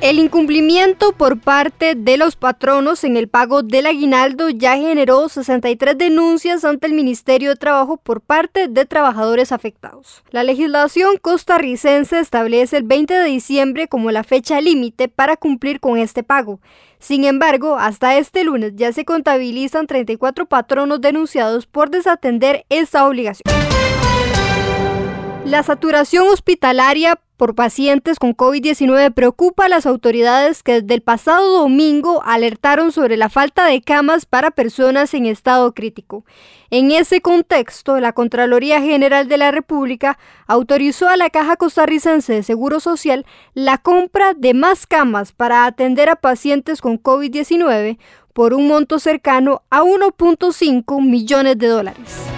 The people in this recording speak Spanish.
El incumplimiento por parte de los patronos en el pago del aguinaldo ya generó 63 denuncias ante el Ministerio de Trabajo por parte de trabajadores afectados. La legislación costarricense establece el 20 de diciembre como la fecha límite para cumplir con este pago. Sin embargo, hasta este lunes ya se contabilizan 34 patronos denunciados por desatender esta obligación. La saturación hospitalaria por pacientes con COVID-19 preocupa a las autoridades que desde el pasado domingo alertaron sobre la falta de camas para personas en estado crítico. En ese contexto, la Contraloría General de la República autorizó a la Caja Costarricense de Seguro Social la compra de más camas para atender a pacientes con COVID-19 por un monto cercano a 1.5 millones de dólares.